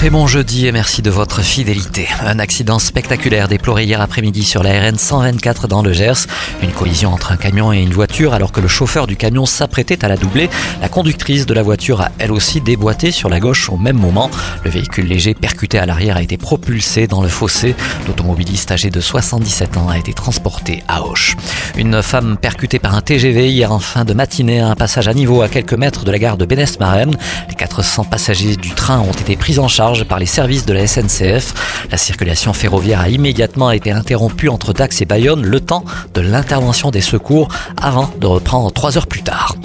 Très bon jeudi et merci de votre fidélité. Un accident spectaculaire déploré hier après-midi sur la RN 124 dans le Gers. Une collision entre un camion et une voiture alors que le chauffeur du camion s'apprêtait à la doubler. La conductrice de la voiture a elle aussi déboîté sur la gauche au même moment. Le véhicule léger percuté à l'arrière a été propulsé dans le fossé. L'automobiliste âgé de 77 ans a été transporté à Auch. Une femme percutée par un TGV hier en fin de matinée à un passage à niveau à quelques mètres de la gare de Bénès-Marem. Les 400 passagers du train ont été pris en charge par les services de la SNCF. La circulation ferroviaire a immédiatement été interrompue entre Dax et Bayonne le temps de l'intervention des secours avant de reprendre trois heures plus tard.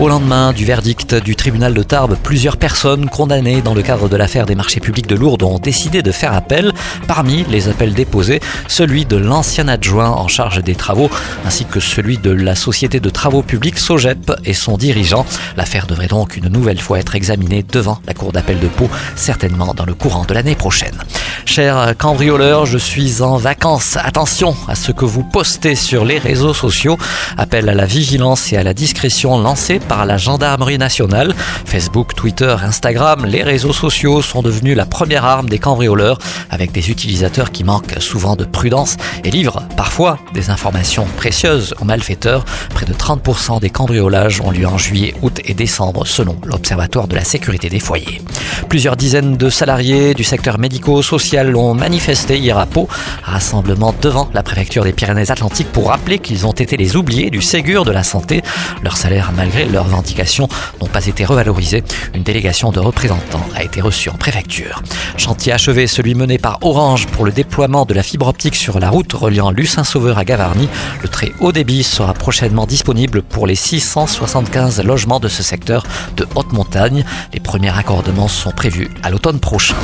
Au lendemain du verdict du tribunal de Tarbes, plusieurs personnes condamnées dans le cadre de l'affaire des marchés publics de Lourdes ont décidé de faire appel. Parmi les appels déposés, celui de l'ancien adjoint en charge des travaux, ainsi que celui de la société de travaux publics Sogep et son dirigeant. L'affaire devrait donc une nouvelle fois être examinée devant la cour d'appel de Pau, certainement dans le courant de l'année prochaine. Cher cambrioleur, je suis en vacances. Attention à ce que vous postez sur les réseaux sociaux. Appel à la vigilance et à la discrétion lancé par la gendarmerie nationale. Facebook, Twitter, Instagram, les réseaux sociaux sont devenus la première arme des cambrioleurs avec des utilisateurs qui manquent souvent de prudence et livrent parfois des informations précieuses aux malfaiteurs. Près de 30% des cambriolages ont lieu en juillet, août et décembre selon l'Observatoire de la sécurité des foyers. Plusieurs dizaines de salariés du secteur médico-social ont manifesté hier à Pau, rassemblement devant la préfecture des Pyrénées-Atlantiques pour rappeler qu'ils ont été les oubliés du Ségur de la santé. Leur salaire, malgré leurs revendications, n'ont pas été revalorisés. Une délégation de représentants a été reçue en préfecture. Chantier achevé, celui mené par Orange pour le déploiement de la fibre optique sur la route reliant Lucin-Sauveur à Gavarnie. Le très haut débit sera prochainement disponible pour les 675 logements de ce secteur de haute montagne. Les premiers raccordements sont prévus à l'automne prochain.